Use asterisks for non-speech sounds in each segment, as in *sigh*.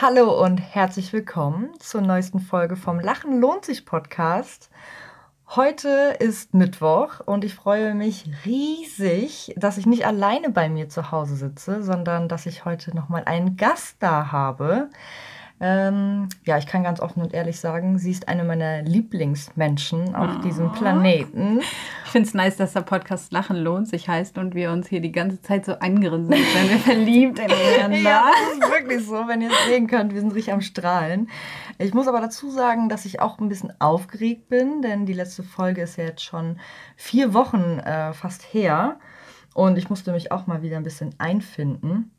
Hallo und herzlich willkommen zur neuesten Folge vom Lachen lohnt sich Podcast. Heute ist Mittwoch und ich freue mich riesig, dass ich nicht alleine bei mir zu Hause sitze, sondern dass ich heute nochmal einen Gast da habe. Ähm, ja, ich kann ganz offen und ehrlich sagen, sie ist eine meiner Lieblingsmenschen auf oh. diesem Planeten. Ich finde es nice, dass der Podcast Lachen lohnt sich heißt und wir uns hier die ganze Zeit so angrinsen, wenn wir verliebt ineinander. *laughs* ja, das ist wirklich so, wenn ihr es sehen könnt, wir sind richtig am Strahlen. Ich muss aber dazu sagen, dass ich auch ein bisschen aufgeregt bin, denn die letzte Folge ist ja jetzt schon vier Wochen äh, fast her und ich musste mich auch mal wieder ein bisschen einfinden.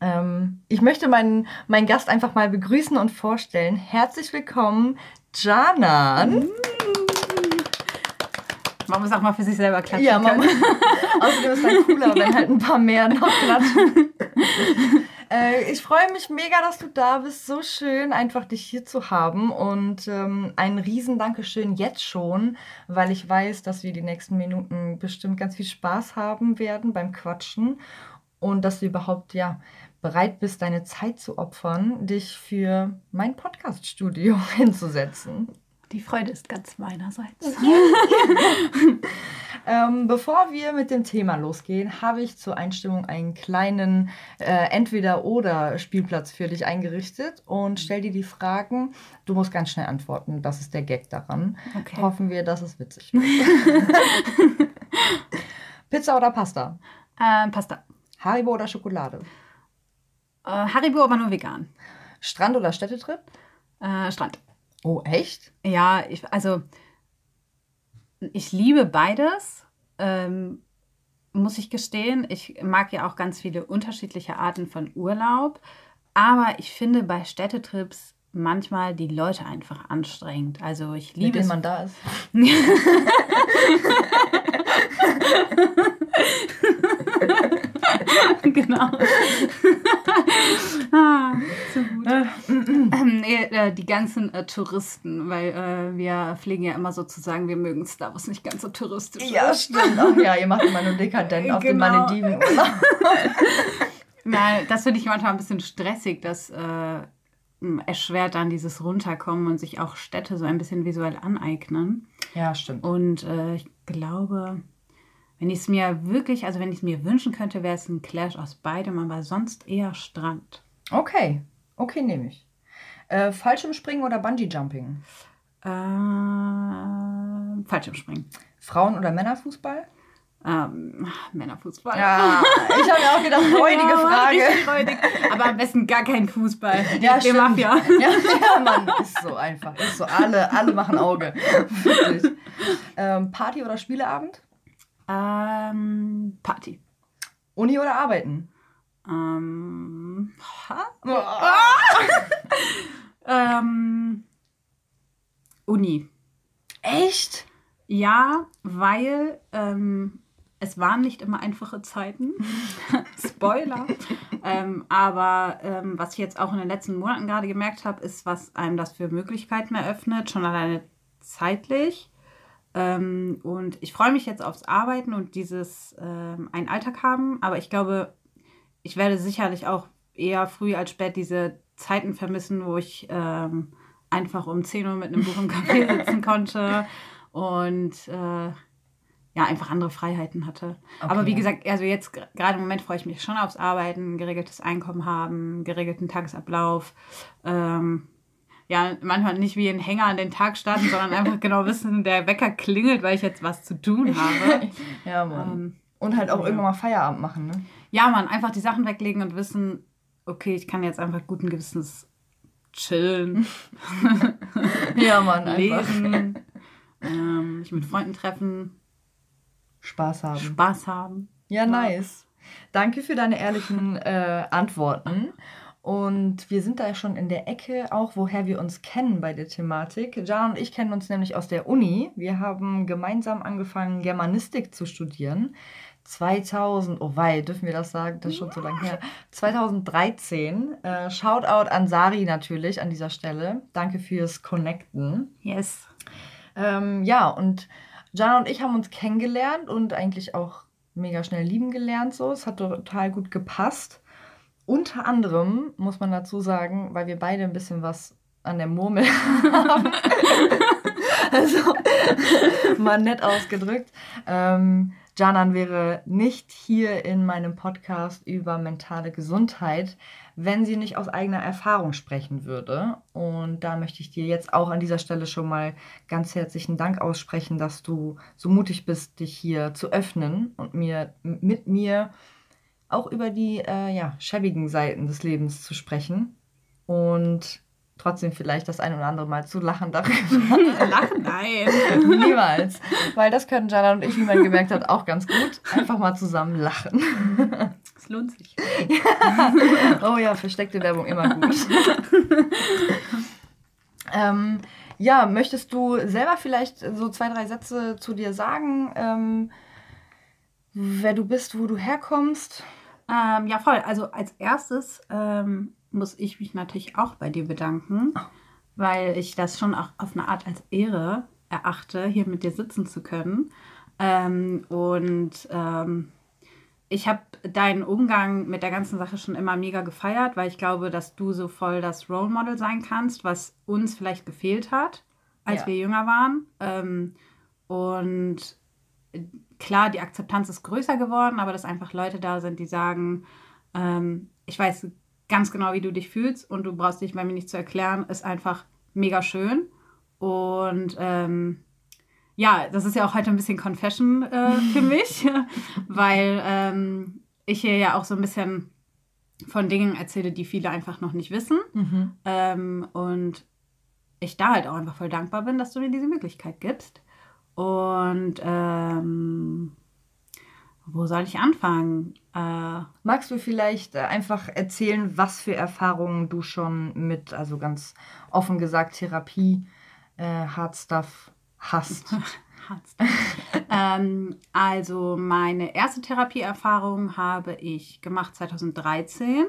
Ähm, ich möchte meinen, meinen Gast einfach mal begrüßen und vorstellen. Herzlich willkommen, Janan. Mm. Man muss auch mal für sich selber klatschen. Ja, man *laughs* Außerdem ist es dann cooler, wenn halt ein paar mehr noch klatschen. *laughs* äh, ich freue mich mega, dass du da bist. So schön, einfach dich hier zu haben. Und ähm, ein riesen Dankeschön jetzt schon, weil ich weiß, dass wir die nächsten Minuten bestimmt ganz viel Spaß haben werden beim Quatschen und dass du überhaupt ja bereit bist, deine Zeit zu opfern, dich für mein Podcast-Studio *laughs* hinzusetzen. Die Freude ist ganz meinerseits. *laughs* ähm, bevor wir mit dem Thema losgehen, habe ich zur Einstimmung einen kleinen äh, Entweder-Oder-Spielplatz für dich eingerichtet und stell dir die Fragen. Du musst ganz schnell antworten. Das ist der Gag daran. Okay. Hoffen wir, dass es witzig *laughs* wird. Pizza oder Pasta? Ähm, Pasta. Haribo oder Schokolade? Äh, Haribo, aber nur vegan. Strand oder Städtetrip? Äh, Strand. Oh, echt? Ja, ich, also ich liebe beides, ähm, muss ich gestehen. Ich mag ja auch ganz viele unterschiedliche Arten von Urlaub. Aber ich finde bei Städtetrips manchmal die Leute einfach anstrengend. Also ich liebe Mit denen man da ist. *laughs* *laughs* *laughs* genau. *laughs* ah, so gut. Ähm, nee, äh, die ganzen äh, Touristen, weil äh, wir pflegen ja immer so zu sagen, wir mögen Star Wars nicht ganz so touristisch Ja, ist. stimmt. Ach ja, ihr macht immer nur dekadent auf den genau. Malediven. *laughs* Nein, das finde ich manchmal ein bisschen stressig, dass äh, erschwert dann dieses Runterkommen und sich auch Städte so ein bisschen visuell aneignen. Ja, stimmt. Und äh, ich glaube, wenn ich es mir wirklich, also wenn ich es mir wünschen könnte, wäre es ein Clash aus beidem, aber sonst eher Strand. Okay, okay, nehme ich. Äh, Fallschirmspringen oder Bungee-Jumping? Äh, Fallschirmspringen. Frauen- oder Männerfußball? Ähm, Männerfußball. Ja, ich habe ja auch gedacht, *laughs* freudige ja, Frage. Freudig. Aber am besten gar kein Fußball. Ja, Die Mafia. Ja, ja, Mann, ist so einfach. Ist so, alle, alle machen Auge. *laughs* Ähm, Party oder Spieleabend? Ähm, Party. Uni oder arbeiten? Ähm, oh. *laughs* ähm, Uni. Echt? Ja, weil ähm, es waren nicht immer einfache Zeiten. *laughs* Spoiler. *laughs* ähm, aber ähm, was ich jetzt auch in den letzten Monaten gerade gemerkt habe, ist, was einem das für Möglichkeiten eröffnet, schon alleine zeitlich. Ähm, und ich freue mich jetzt aufs Arbeiten und dieses ähm, einen Alltag haben, aber ich glaube, ich werde sicherlich auch eher früh als spät diese Zeiten vermissen, wo ich ähm, einfach um 10 Uhr mit einem Buch im Café *laughs* sitzen konnte und äh, ja, einfach andere Freiheiten hatte. Okay, Aber wie gesagt, also jetzt gerade im Moment freue ich mich schon aufs Arbeiten, geregeltes Einkommen haben, geregelten Tagesablauf. Ähm, ja, manchmal nicht wie ein Hänger an den Tag starten, sondern einfach genau wissen, der Wecker klingelt, weil ich jetzt was zu tun habe. *laughs* ja, Mann. Ähm, und halt auch ja. irgendwann mal Feierabend machen, ne? Ja, Mann, einfach die Sachen weglegen und wissen, okay, ich kann jetzt einfach guten Gewissens chillen. *laughs* ja, Mann, einfach. Lesen, ähm, mich mit Freunden treffen. Spaß haben. Spaß haben. Ja, nice. Danke für deine ehrlichen äh, Antworten. Und wir sind da schon in der Ecke, auch woher wir uns kennen bei der Thematik. Jan und ich kennen uns nämlich aus der Uni. Wir haben gemeinsam angefangen, Germanistik zu studieren. 2000, oh wei, dürfen wir das sagen? Das ist schon so lange her. 2013. Äh, Shoutout an Sari natürlich an dieser Stelle. Danke fürs Connecten. Yes. Ähm, ja, und Jana und ich haben uns kennengelernt und eigentlich auch mega schnell lieben gelernt. So. Es hat total gut gepasst. Unter anderem, muss man dazu sagen, weil wir beide ein bisschen was an der Murmel *laughs* haben. also, mal nett ausgedrückt. Ähm, Janan wäre nicht hier in meinem Podcast über mentale Gesundheit, wenn sie nicht aus eigener Erfahrung sprechen würde. Und da möchte ich dir jetzt auch an dieser Stelle schon mal ganz herzlichen Dank aussprechen, dass du so mutig bist, dich hier zu öffnen und mir mit mir auch über die äh, ja, schäbigen Seiten des Lebens zu sprechen. Und trotzdem vielleicht das ein oder andere Mal zu lachen darüber. *laughs* lachen? Nein. *laughs* Niemals. Weil das können Jana und ich, wie man gemerkt hat, auch ganz gut. Einfach mal zusammen lachen. Es lohnt sich. Ja. Oh ja, versteckte Werbung immer gut. ähm, ja, möchtest du selber vielleicht so zwei, drei Sätze zu dir sagen? Ähm, wer du bist, wo du herkommst? Ähm, ja, voll. Also als erstes ähm, muss ich mich natürlich auch bei dir bedanken, weil ich das schon auch auf eine Art als Ehre erachte, hier mit dir sitzen zu können. Ähm, und ähm, ich habe deinen Umgang mit der ganzen Sache schon immer mega gefeiert, weil ich glaube, dass du so voll das Role Model sein kannst, was uns vielleicht gefehlt hat, als ja. wir jünger waren. Ähm, und klar, die Akzeptanz ist größer geworden, aber dass einfach Leute da sind, die sagen, ähm, ich weiß ganz genau, wie du dich fühlst und du brauchst dich bei mir nicht zu erklären, ist einfach mega schön. Und ähm, ja, das ist ja auch heute ein bisschen Confession äh, für *laughs* mich, weil ähm, ich hier ja auch so ein bisschen von Dingen erzähle, die viele einfach noch nicht wissen. Mhm. Ähm, und ich da halt auch einfach voll dankbar bin, dass du mir diese Möglichkeit gibst. Und ähm, wo soll ich anfangen? Äh, Magst du vielleicht äh, einfach erzählen, was für Erfahrungen du schon mit, also ganz offen gesagt, Therapie, äh, Hard Stuff hast? *laughs* ähm, also meine erste Therapieerfahrung habe ich gemacht 2013,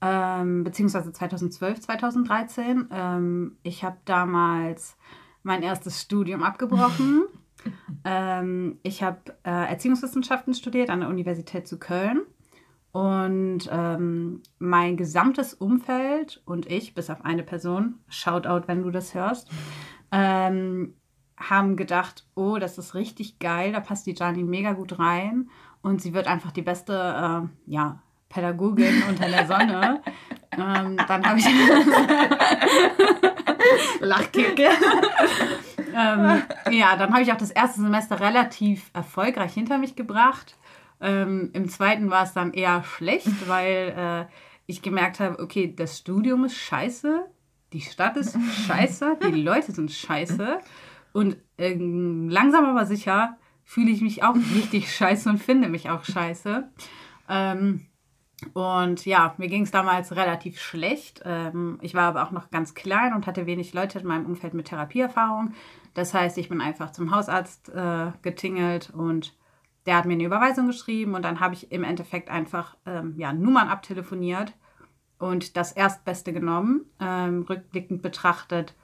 ähm, beziehungsweise 2012, 2013. Ähm, ich habe damals mein erstes Studium abgebrochen. *laughs* ähm, ich habe äh, Erziehungswissenschaften studiert an der Universität zu Köln. Und ähm, mein gesamtes Umfeld und ich, bis auf eine Person, Shoutout, wenn du das hörst, ähm, haben gedacht, oh, das ist richtig geil, da passt die Jani mega gut rein und sie wird einfach die beste, äh, ja, Pädagogin unter der Sonne. *laughs* ähm, dann habe ich *laughs* Lachkicke. ähm, ja, dann habe ich auch das erste Semester relativ erfolgreich hinter mich gebracht. Ähm, Im zweiten war es dann eher schlecht, weil äh, ich gemerkt habe, okay, das Studium ist scheiße, die Stadt ist scheiße, die Leute sind scheiße. Und äh, langsam aber sicher fühle ich mich auch richtig scheiße und finde mich auch scheiße. Ähm, und ja, mir ging es damals relativ schlecht. Ähm, ich war aber auch noch ganz klein und hatte wenig Leute in meinem Umfeld mit Therapieerfahrung. Das heißt, ich bin einfach zum Hausarzt äh, getingelt und der hat mir eine Überweisung geschrieben und dann habe ich im Endeffekt einfach ähm, ja, Nummern abtelefoniert und das Erstbeste genommen. Ähm, rückblickend betrachtet,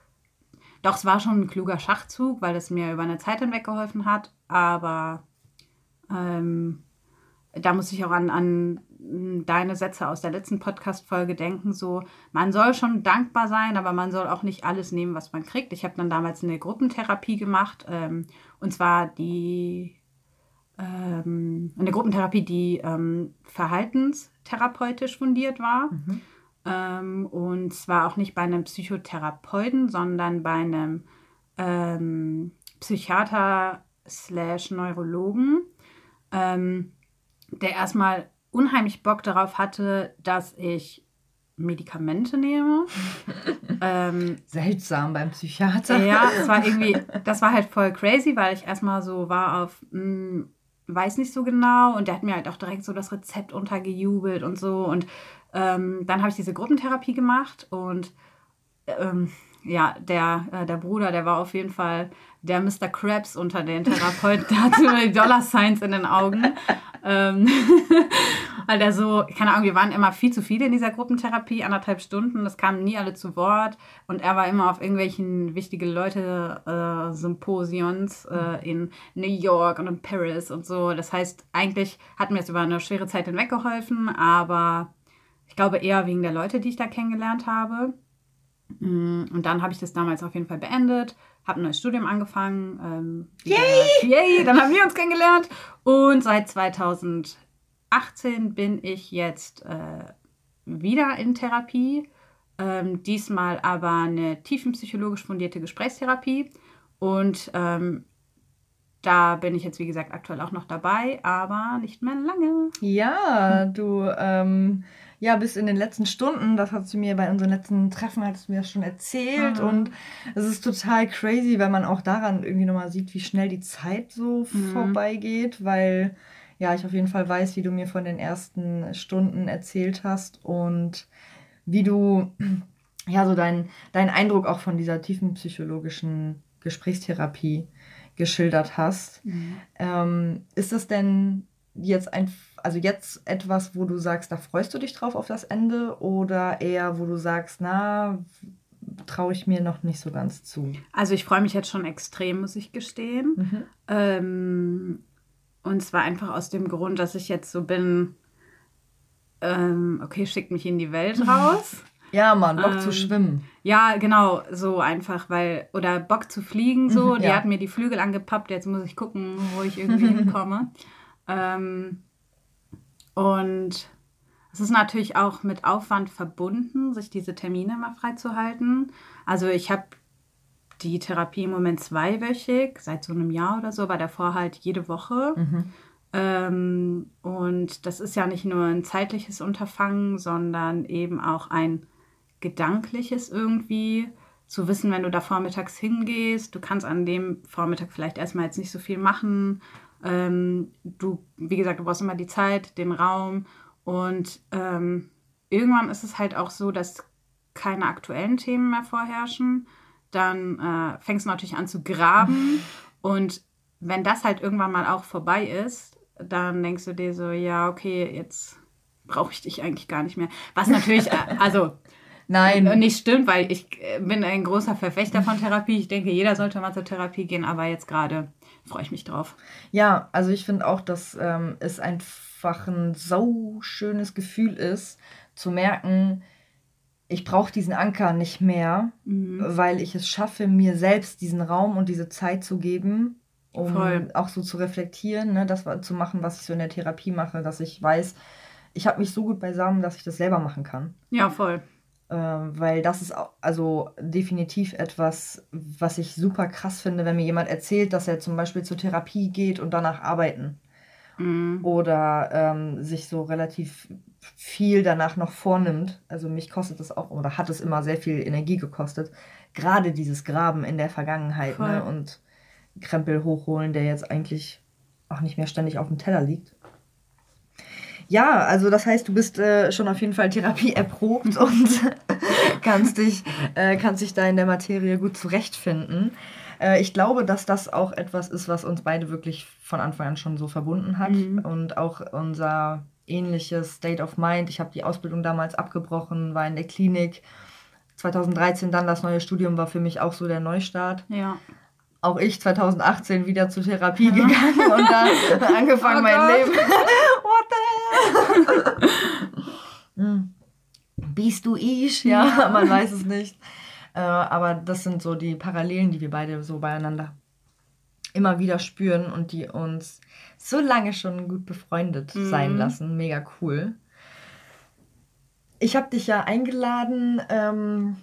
doch, es war schon ein kluger Schachzug, weil es mir über eine Zeit hinweg geholfen hat, aber ähm, da muss ich auch an, an deine Sätze aus der letzten Podcast-Folge denken, so, man soll schon dankbar sein, aber man soll auch nicht alles nehmen, was man kriegt. Ich habe dann damals eine Gruppentherapie gemacht, ähm, und zwar die, ähm, eine Gruppentherapie, die ähm, verhaltenstherapeutisch fundiert war. Mhm. Ähm, und zwar auch nicht bei einem Psychotherapeuten, sondern bei einem ähm, Psychiater slash Neurologen, ähm, der erstmal unheimlich Bock darauf hatte, dass ich Medikamente nehme. *laughs* ähm, Seltsam beim Psychiater. Ja, es war irgendwie, das war halt voll crazy, weil ich erstmal so war auf, mh, hm, weiß nicht so genau und der hat mir halt auch direkt so das Rezept untergejubelt und so und ähm, dann habe ich diese Gruppentherapie gemacht und ähm, ja, der, äh, der Bruder, der war auf jeden Fall der Mr. Krabs unter den Therapeuten. Der hatte immer *laughs* die Dollar Signs in den Augen. *laughs* Weil der so, keine Ahnung, wir waren immer viel zu viele in dieser Gruppentherapie, anderthalb Stunden, das kamen nie alle zu Wort und er war immer auf irgendwelchen wichtigen Leute-Symposions äh, äh, in New York und in Paris und so. Das heißt, eigentlich hat mir es über eine schwere Zeit hinweg geholfen, aber Ich glaube eher wegen der Leute, die ich da kennengelernt habe. Mm, und dann habe ich das damals auf jeden Fall beendet, habe ein neues Studium angefangen. Ähm, yay! Yay! Dann haben wir uns kennengelernt. Und seit 2018 bin ich jetzt äh, wieder in Therapie. Ähm, diesmal aber eine tiefenpsychologisch fundierte Gesprächstherapie. Und ähm, da bin ich jetzt, wie gesagt, aktuell auch noch dabei, aber nicht mehr lange. Ja, du ähm, ja, bis in den letzten Stunden, das hast du mir bei unseren letzten Treffen, hattest du mir das schon erzählt. Mhm. Und es ist total crazy, weil man auch daran irgendwie nochmal sieht, wie schnell die Zeit so mhm. vorbeigeht, weil ja, ich auf jeden Fall weiß, wie du mir von den ersten Stunden erzählt hast und wie du *clears throat* ja so dein, dein Eindruck auch von dieser tiefen psychologischen Gesprächstherapie geschildert hast. Mhm. Ähm, ist das denn jetzt ein, also jetzt etwas, wo du sagst, da freust du dich drauf auf das Ende oder eher, wo du sagst, na, traue ich mir noch nicht so ganz zu? Also ich freue mich jetzt schon extrem, muss ich gestehen. Mhm. Ähm, und zwar einfach aus dem Grund, dass ich jetzt so bin, ähm, okay, schickt mich in die Welt *laughs* raus. Ja, Mann, Bock ähm, zu schwimmen. Ja, genau, so einfach, weil, oder Bock zu fliegen, so. Mhm, die hat mir die Flügel angepappt, jetzt muss ich gucken, wo ich irgendwie hinkomme. *laughs* Ähm, und es ist natürlich auch mit Aufwand verbunden, sich diese Termine mal freizuhalten. Also ich habe die Therapie im Moment zweiwöchig, seit so einem Jahr oder so, aber davor halt jede Woche. Mhm. Ähm, und das ist ja nicht nur ein zeitliches Unterfangen, sondern eben auch ein gedankliches irgendwie. Zu wissen, wenn du da vormittags hingehst, du kannst an dem Vormittag vielleicht erstmal jetzt nicht so viel machen ähm, du, wie gesagt, du brauchst immer die Zeit, den Raum und ähm, irgendwann ist es halt auch so, dass keine aktuellen Themen mehr vorherrschen. Dann äh, fängst du natürlich an zu graben und wenn das halt irgendwann mal auch vorbei ist, dann denkst du dir so, ja, okay, jetzt brauche ich dich eigentlich gar nicht mehr. Was natürlich, äh, *laughs* also Nein. Nicht stimmt, weil ich äh, bin ein großer Verfechter von Therapie. Ich denke, jeder sollte mal zur Therapie gehen, aber jetzt gerade freue ich mich drauf. Ja, also ich finde auch, dass ähm, es einfach ein so schönes Gefühl ist, zu merken, ich brauche diesen Anker nicht mehr, mhm. weil ich es schaffe, mir selbst diesen Raum und diese Zeit zu geben, um Voll. auch so zu reflektieren, ne, das zu machen, was ich so in der Therapie mache, dass ich weiß, ich habe mich so gut beisammen, dass ich das selber machen kann. Ja, voll. Ähm, weil das ist also definitiv etwas, was ich super krass finde, wenn mir jemand erzählt, dass er zum Beispiel zur Therapie geht und danach arbeiten. Mhm. Oder ähm, sich so relativ viel danach noch vornimmt. Also mich kostet das auch, oder hat es immer sehr viel Energie gekostet. Gerade dieses Graben in der Vergangenheit ne? und Krempel hochholen, der jetzt eigentlich auch nicht mehr ständig auf dem Teller liegt. Ja, also das heißt, du bist äh, schon auf jeden Fall Therapie erprobt *laughs* und *laughs* kannst dich, äh, kannst dich da in der Materie gut zurechtfinden. Äh, ich glaube, dass das auch etwas ist, was uns beide wirklich von Anfang an schon so verbunden hat mhm. und auch unser ähnliches State of Mind. Ich habe die Ausbildung damals abgebrochen, war in der Klinik. 2013 dann das neue Studium war für mich auch so der Neustart. Ja auch ich 2018 wieder zur Therapie gegangen und dann *laughs* angefangen oh mein Gott. Leben. *laughs* What the hell? *laughs* Hm. Bist du ich? Ja, man weiß es nicht. Äh, aber das sind so die Parallelen, die wir beide so beieinander immer wieder spüren und die uns so lange schon gut befreundet mhm. sein lassen. Mega cool. Ich habe dich ja eingeladen, ähm,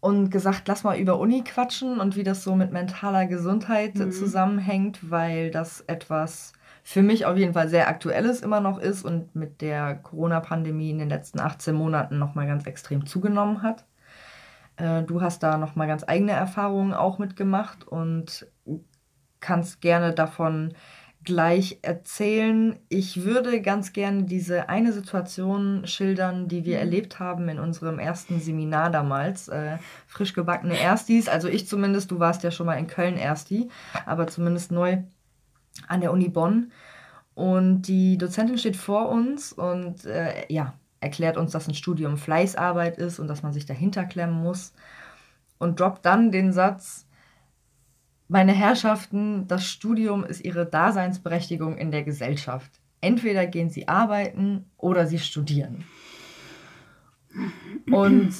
und gesagt, lass mal über Uni quatschen und wie das so mit mentaler Gesundheit mhm. zusammenhängt, weil das etwas für mich auf jeden Fall sehr aktuelles immer noch ist und mit der Corona-Pandemie in den letzten 18 Monaten nochmal ganz extrem zugenommen hat. Äh, du hast da nochmal ganz eigene Erfahrungen auch mitgemacht und kannst gerne davon gleich erzählen. Ich würde ganz gerne diese eine Situation schildern, die wir mhm. erlebt haben in unserem ersten Seminar damals. Äh, frisch gebackene Erstis, also ich zumindest, du warst ja schon mal in Köln Ersti, aber zumindest neu an der Uni Bonn. Und die Dozentin steht vor uns und äh, ja, erklärt uns, dass ein Studium Fleißarbeit ist und dass man sich dahinter klemmen muss. Und droppt dann den Satz, meine Herrschaften, das Studium ist ihre Daseinsberechtigung in der Gesellschaft. Entweder gehen sie arbeiten oder sie studieren. Und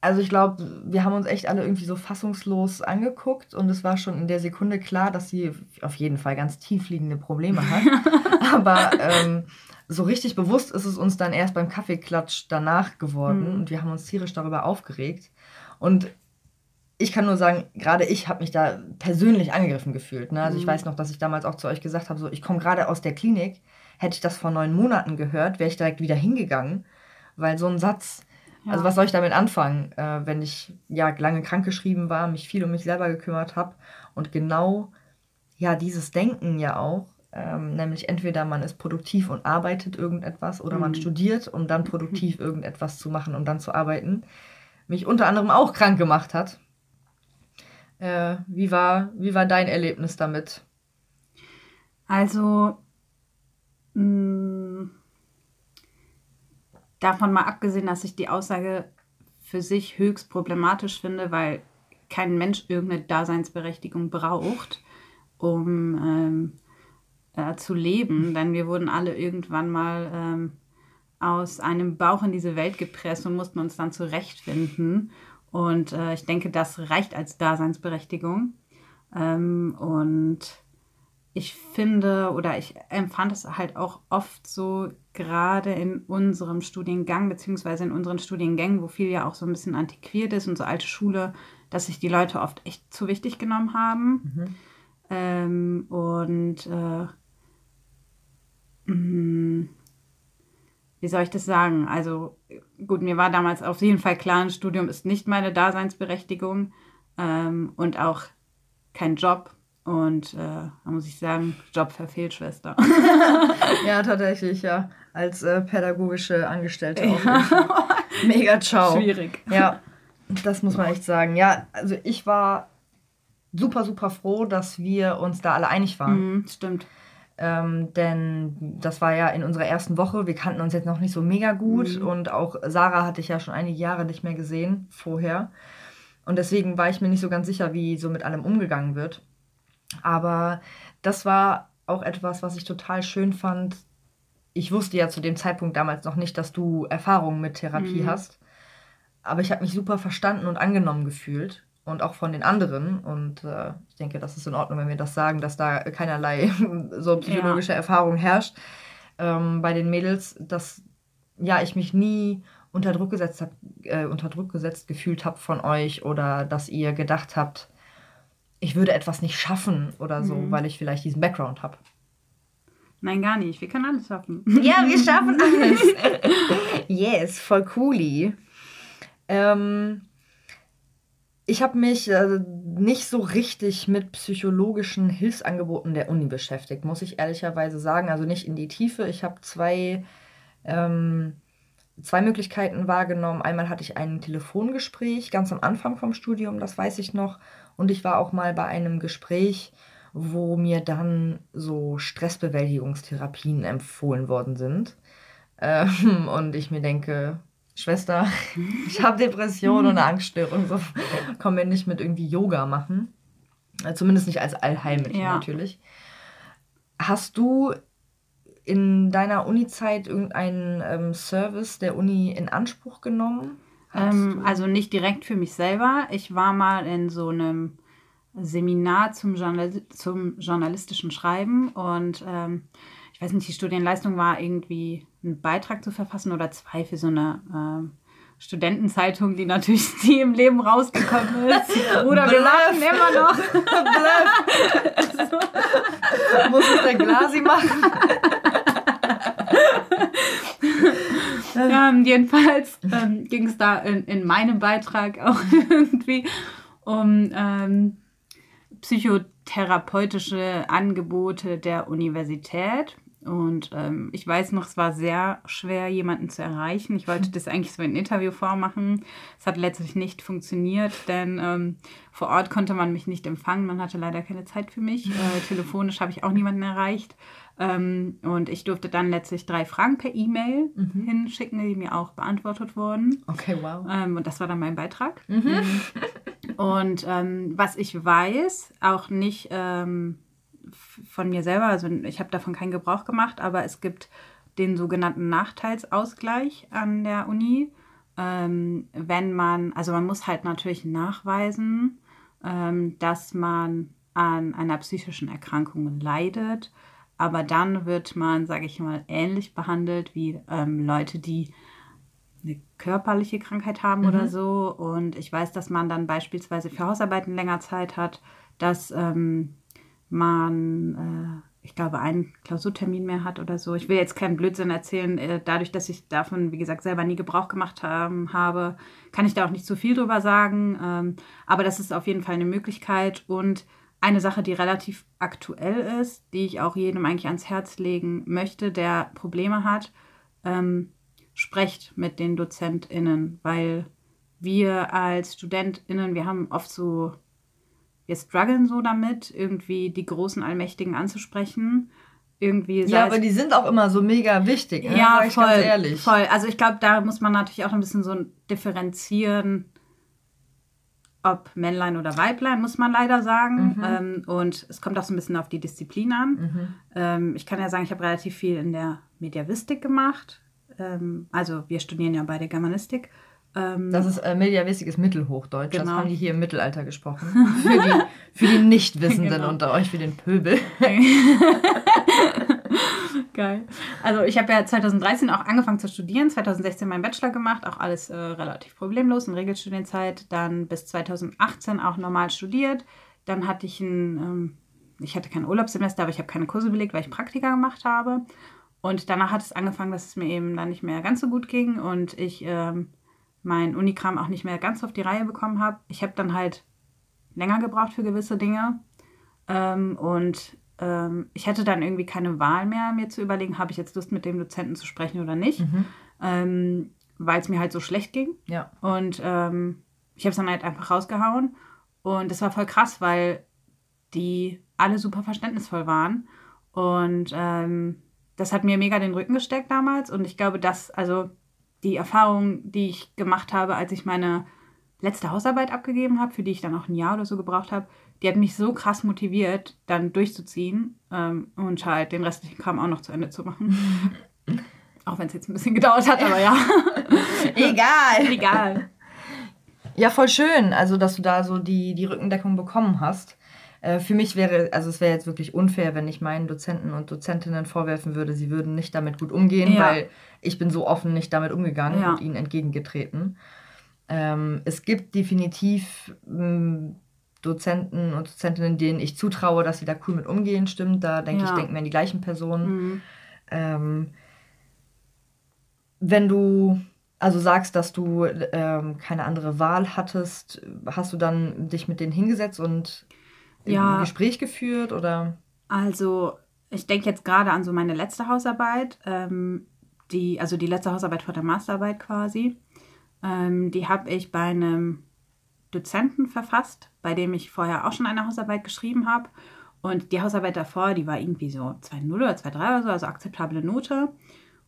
also ich glaube, wir haben uns echt alle irgendwie so fassungslos angeguckt und es war schon in der Sekunde klar, dass sie auf jeden Fall ganz tiefliegende Probleme hat. *laughs* Aber ähm, so richtig bewusst ist es uns dann erst beim Kaffeeklatsch danach geworden mhm. und wir haben uns tierisch darüber aufgeregt. Und ich kann nur sagen, gerade ich habe mich da persönlich angegriffen gefühlt. Ne? Also mhm. ich weiß noch, dass ich damals auch zu euch gesagt habe, so ich komme gerade aus der Klinik. Hätte ich das vor neun Monaten gehört, wäre ich direkt wieder hingegangen, weil so ein Satz also was soll ich damit anfangen, äh, wenn ich ja lange krankgeschrieben war, mich viel um mich selber gekümmert habe und genau ja dieses Denken ja auch, ähm, nämlich entweder man ist produktiv und arbeitet irgendetwas oder mhm. man studiert, um dann *laughs* produktiv irgendetwas zu machen und dann zu arbeiten, mich unter anderem auch krank gemacht hat. Äh, wie, war, wie war dein Erlebnis damit? Also, mh, mm, Davon mal abgesehen, dass ich die Aussage für sich höchst problematisch finde, weil kein Mensch irgendeine Daseinsberechtigung braucht, um ähm, äh, zu leben. Denn wir wurden alle irgendwann mal ähm, aus einem Bauch in diese Welt gepresst und mussten uns dann zurechtfinden. Und äh, ich denke, das reicht als Daseinsberechtigung. Ähm, und ich finde oder ich empfand es halt auch oft so, gerade in unserem Studiengang, beziehungsweise in unseren Studiengängen, wo viel ja auch so ein bisschen antiquiert ist und so alte Schule, dass sich die Leute oft echt zu wichtig genommen haben. Mhm. Ähm, und äh, wie soll ich das sagen? Also gut, mir war damals auf jeden Fall klar, ein Studium ist nicht meine Daseinsberechtigung ähm, und auch kein Job und äh, da muss ich sagen, Job verfehlt Schwester. *laughs* ja, tatsächlich, ja. Als äh, pädagogische Angestellte auch. *laughs* Mega ciao. Schwierig. Ja, das muss man echt sagen. Ja, also ich war super, super froh, dass wir uns da alle einig waren. Mm, stimmt. Ähm, denn das war ja in unserer ersten Woche. Wir kannten uns jetzt noch nicht so mega gut. Mm. Und auch Sarah hatte ich ja schon einige Jahre nicht mehr gesehen vorher. Und deswegen war ich mir nicht so ganz sicher, wie so mit allem umgegangen wird. Aber das war auch etwas, was ich total schön fand. Ich wusste ja zu dem Zeitpunkt damals noch nicht, dass du Erfahrungen mit Therapie mhm. hast. Aber ich habe mich super verstanden und angenommen gefühlt. Und auch von den anderen. Und äh, ich denke, das ist in Ordnung, wenn wir das sagen, dass da keinerlei *laughs* so psychologische ja. Erfahrung herrscht ähm, bei den Mädels, dass ja, ich mich nie unter Druck gesetzt hab, äh, unter Druck gesetzt gefühlt habe von euch oder dass ihr gedacht habt, ich würde etwas nicht schaffen oder so, mhm. weil ich vielleicht diesen Background habe. Nein, gar nicht. Wir können alles schaffen. Ja, wir schaffen *laughs* alles. yes, voll cooli. Ähm, ich habe mich äh, nicht so richtig mit psychologischen Hilfsangeboten der Uni beschäftigt, muss ich ehrlicherweise sagen. Also nicht in die Tiefe. Ich habe zwei, ähm, zwei Möglichkeiten wahrgenommen. Einmal hatte ich ein Telefongespräch ganz am Anfang vom Studium, das weiß ich noch. Und ich war auch mal bei einem Gespräch, wo mir dann so Stressbewältigungstherapien empfohlen worden sind. Ähm, *laughs* und ich mir denke, Schwester, ich habe Depression und eine Angststörung, so komm mir nicht mit irgendwie Yoga machen. Äh, zumindest nicht als Allheilmittel ja. natürlich. Hast du in deiner Uni-Zeit irgendeinen ähm, Service der Uni in Anspruch genommen? Ähm, also nicht direkt für mich selber. Ich war mal in so einem Seminar zum, Journal zum journalistischen Schreiben und ähm, ich weiß nicht, die Studienleistung war irgendwie einen Beitrag zu verfassen oder zwei für so eine ähm, Studentenzeitung, die natürlich *laughs* nie im Leben rausgekommen ist. *laughs* Oder wir warten immer noch. *laughs* Bluff. Muss es der Glasi machen? ähm, jedenfalls ähm, ging es da in, in meinem Beitrag auch irgendwie um ähm, psychotherapeutische Angebote der Universität. Und ähm, ich weiß noch, es war sehr schwer, jemanden zu erreichen. Ich wollte *laughs* das eigentlich so in Interviewform machen. Es hat letztlich nicht funktioniert, denn ähm, vor Ort konnte man mich nicht empfangen. Man hatte leider keine Zeit für mich. *laughs* Äh, telefonisch habe ich auch niemanden erreicht. Ähm, und ich durfte dann letztlich drei Fragen per E-Mail mhm. hinschicken, die mir auch beantwortet wurden. Okay, wow. Ähm, und das war dann mein Beitrag. Mhm. mhm. Und ähm, was ich weiß, auch nicht ähm, von mir selber, also ich habe davon keinen Gebrauch gemacht, aber es gibt den sogenannten Nachteilsausgleich an der Uni. ähm, wenn man, also man muss halt natürlich nachweisen, ähm, dass man an einer psychischen Erkrankung leidet, aber dann wird man, sage ich mal, ähnlich behandelt wie ähm, Leute, die eine körperliche Krankheit haben mhm. oder so. Und ich weiß, dass man dann beispielsweise für Hausarbeiten länger Zeit hat, dass ähm, man, äh, ich glaube, einen Klausurtermin mehr hat oder so. Ich will jetzt keinen Blödsinn erzählen. Äh, dadurch, dass ich davon, wie gesagt, selber nie Gebrauch gemacht haben, habe, kann ich da auch nicht so viel drüber sagen. Ähm, aber das ist auf jeden Fall eine Möglichkeit. Und eine Sache, die relativ aktuell ist, die ich auch jedem eigentlich ans Herz legen möchte, der Probleme hat, ähm, sprecht mit den DozentInnen, weil wir als StudentInnen, wir haben oft so wir strugglen so damit, irgendwie die großen Allmächtigen anzusprechen. Irgendwie ja, aber die sind auch immer so mega wichtig, ne? ja, voll, ehrlich. voll. Also ich glaube, da muss man natürlich auch ein bisschen so differenzieren, ob Männlein oder Weiblein, muss man leider sagen. Mhm. Ähm, und es kommt auch so ein bisschen auf die Disziplin an. Mhm. Ähm, ich kann ja sagen, ich habe relativ viel in der Mediavistik gemacht. Ähm, also wir studieren ja beide Germanistik. Ähm, das ist äh, mediavistiges Mittelhochdeutsch. Genau. Das haben die hier im Mittelalter gesprochen. für, die, für die Nichtwissenden genau. unter euch, für den Pöbel. *laughs* Geil. Also ich habe ja 2013 auch angefangen zu studieren, 2016 meinen Bachelor gemacht, auch alles äh, relativ problemlos in Regelstudienzeit. Dann bis 2018 auch normal studiert. Dann hatte ich ein, ähm, ich hatte kein Urlaubssemester, aber ich habe keine Kurse belegt, weil ich Praktika gemacht habe. Und danach hat es angefangen, dass es mir eben dann nicht mehr ganz so gut ging und ich ähm, mein Unikram auch nicht mehr ganz auf die Reihe bekommen habe. Ich habe dann halt länger gebraucht für gewisse Dinge. Ähm, und ähm, ich hätte dann irgendwie keine Wahl mehr, mir zu überlegen, habe ich jetzt Lust, mit dem Dozenten zu sprechen oder nicht. Mhm. Ähm, Weil es mir halt so schlecht ging. Ja. Und ähm, ich habe es dann halt einfach rausgehauen. Und es war voll krass, weil die alle super verständnisvoll waren. Und ähm, das hat mir mega den Rücken gesteckt damals. Und ich glaube, dass, also die Erfahrung, die ich gemacht habe, als ich meine letzte Hausarbeit abgegeben habe, für die ich dann auch ein Jahr oder so gebraucht habe, die hat mich so krass motiviert, dann durchzuziehen ähm, und halt den restlichen Kram auch noch zu Ende zu machen. *laughs* auch wenn es jetzt ein bisschen gedauert hat, aber ja. *laughs* Egal. Egal. Ja, voll schön, also dass du da so die, die Rückendeckung bekommen hast. Äh, für mich wäre, also es wäre jetzt wirklich unfair, wenn ich meinen Dozenten und Dozentinnen vorwerfen würde, sie würden nicht damit gut umgehen, ja. weil ich bin so offen nicht damit umgegangen ja. und ihnen entgegengetreten. Ähm, es gibt definitiv ähm, Dozenten und Dozentinnen, denen ich zutraue, dass sie da cool mit umgehen, stimmt. Da denke ja. ich, denken wir an die gleichen Personen. Mhm. Ähm, wenn du also sagst, dass du ähm, keine andere Wahl hattest, hast du dann dich mit denen hingesetzt und ja. ein Gespräch geführt oder? Also ich denke jetzt gerade an so meine letzte Hausarbeit, ähm, die, also die letzte Hausarbeit vor der Masterarbeit quasi. Ähm, die habe ich bei einem Dozenten verfasst, bei dem ich vorher auch schon eine Hausarbeit geschrieben habe. Und die Hausarbeit davor, die war irgendwie so 2,0 oder 2,3 oder so, also akzeptable Note.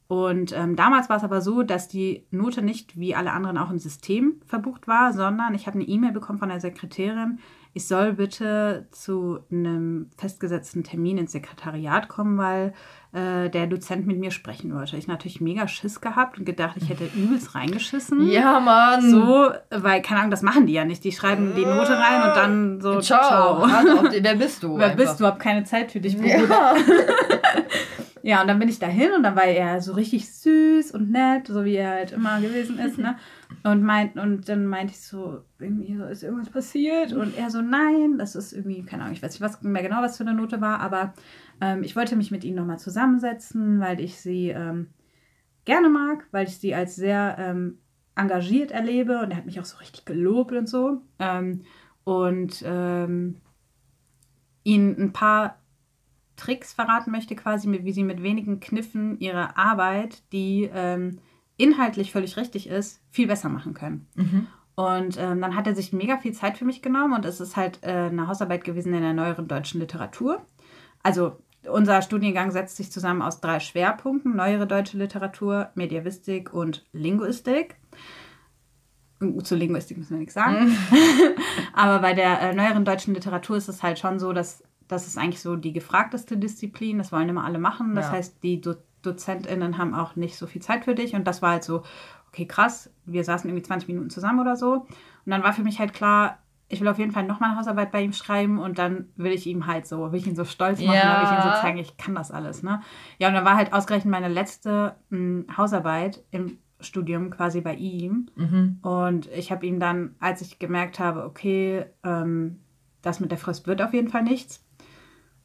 Und ähm, damals war es aber so, dass die Note nicht wie alle anderen auch im System verbucht war, sondern ich habe eine E-Mail bekommen von der Sekretärin, ich soll bitte zu einem festgesetzten Termin ins Sekretariat kommen, weil äh, der Dozent mit mir sprechen wollte. Ich natürlich mega Schiss gehabt und gedacht, ich hätte übelst reingeschissen. Ja, Mann. So, weil, keine Ahnung, das machen die ja nicht. Die schreiben die Note rein und dann so, ciao. ciao. wer *laughs* bist du? Wer einfach. bist du? Hab keine Zeit für dich. Ja. *laughs* Ja, und dann bin ich dahin und dann war er so richtig süß und nett, so wie er halt immer gewesen ist, ne? Und, meint, und dann meinte ich so, irgendwie so, ist irgendwas passiert? Und er so, nein, das ist irgendwie, keine Ahnung, ich weiß nicht was, mehr genau, was für eine Note war, aber ähm, ich wollte mich mit ihnen nochmal zusammensetzen, weil ich sie ähm, gerne mag, weil ich sie als sehr ähm, engagiert erlebe und er hat mich auch so richtig gelobt und so. Ähm, und ähm, ihnen ein paar Tricks verraten möchte, quasi, wie sie mit wenigen Kniffen ihre Arbeit, die ähm, inhaltlich völlig richtig ist, viel besser machen können. Mhm. Und ähm, dann hat er sich mega viel Zeit für mich genommen und es ist halt äh, eine Hausarbeit gewesen in der neueren deutschen Literatur. Also unser Studiengang setzt sich zusammen aus drei Schwerpunkten: neuere deutsche Literatur, Mediavistik und Linguistik. Zu Linguistik müssen wir nichts sagen. Mhm. *laughs* Aber bei der äh, neueren deutschen Literatur ist es halt schon so, dass das ist eigentlich so die gefragteste Disziplin. Das wollen immer alle machen. Das ja. heißt, die Do DozentInnen haben auch nicht so viel Zeit für dich. Und das war halt so, okay, krass, wir saßen irgendwie 20 Minuten zusammen oder so. Und dann war für mich halt klar, ich will auf jeden Fall nochmal eine Hausarbeit bei ihm schreiben und dann will ich ihm halt so, will ich ihn so stolz machen, ja. will ich ihm so zeigen, ich kann das alles, ne? Ja, und dann war halt ausgerechnet meine letzte mh, hm, Hausarbeit im Studium quasi bei ihm. Mhm. Und ich habe ihm dann, als ich gemerkt habe, okay, ähm, das mit der Frist wird auf jeden Fall nichts.